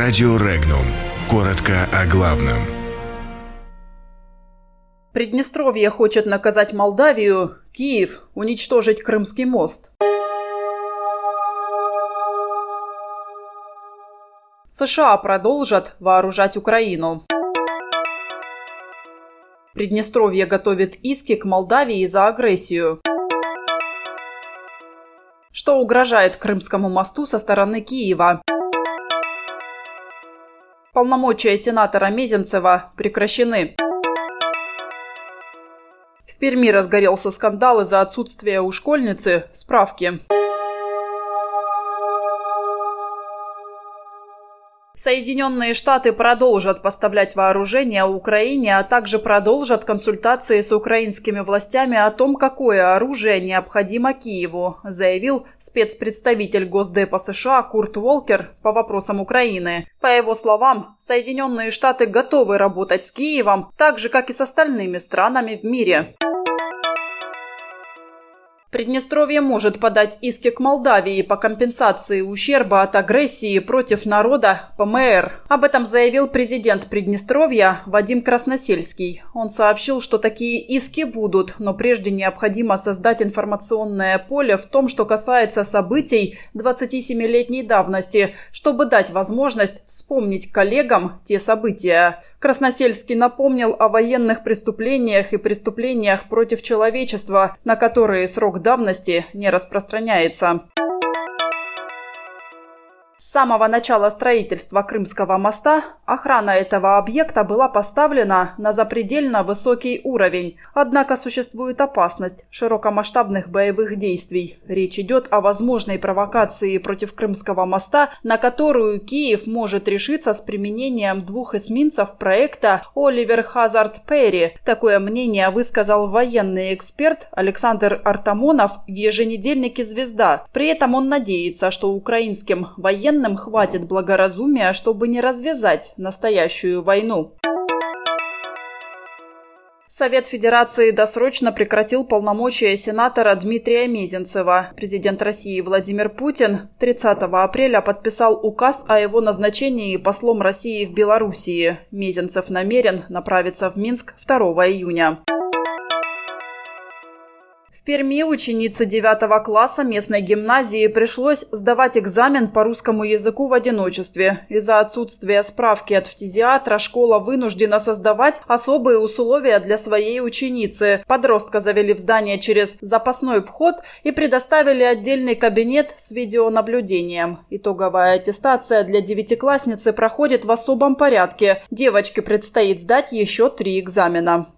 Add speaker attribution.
Speaker 1: Радио Регнум. Коротко о главном.
Speaker 2: Приднестровье хочет наказать Молдавию, Киев – уничтожить Крымский мост. США продолжат вооружать Украину. Приднестровье готовит иски к Молдавии за агрессию. Что угрожает Крымскому мосту со стороны Киева? Полномочия сенатора Мезенцева прекращены. В Перми разгорелся скандал из-за отсутствия у школьницы справки. Соединенные Штаты продолжат поставлять вооружение Украине, а также продолжат консультации с украинскими властями о том, какое оружие необходимо Киеву, заявил спецпредставитель Госдепа США Курт Волкер по вопросам Украины. По его словам, Соединенные Штаты готовы работать с Киевом, так же, как и с остальными странами в мире. Приднестровье может подать иски к Молдавии по компенсации ущерба от агрессии против народа ПМР. Об этом заявил президент Приднестровья Вадим Красносельский. Он сообщил, что такие иски будут, но прежде необходимо создать информационное поле в том, что касается событий 27-летней давности, чтобы дать возможность вспомнить коллегам те события. Красносельский напомнил о военных преступлениях и преступлениях против человечества, на которые срок давности не распространяется. С самого начала строительства Крымского моста охрана этого объекта была поставлена на запредельно высокий уровень. Однако существует опасность широкомасштабных боевых действий. Речь идет о возможной провокации против Крымского моста, на которую Киев может решиться с применением двух эсминцев проекта Оливер Хазард Перри. Такое мнение высказал военный эксперт Александр Артамонов в еженедельнике «Звезда». При этом он надеется, что украинским военным военным хватит благоразумия, чтобы не развязать настоящую войну. Совет Федерации досрочно прекратил полномочия сенатора Дмитрия Мезенцева. Президент России Владимир Путин 30 апреля подписал указ о его назначении послом России в Белоруссии. Мезенцев намерен направиться в Минск 2 июня. Перми ученице 9 класса местной гимназии пришлось сдавать экзамен по русскому языку в одиночестве. Из-за отсутствия справки от фтизиатра школа вынуждена создавать особые условия для своей ученицы. Подростка завели в здание через запасной вход и предоставили отдельный кабинет с видеонаблюдением. Итоговая аттестация для девятиклассницы проходит в особом порядке. Девочке предстоит сдать еще три экзамена.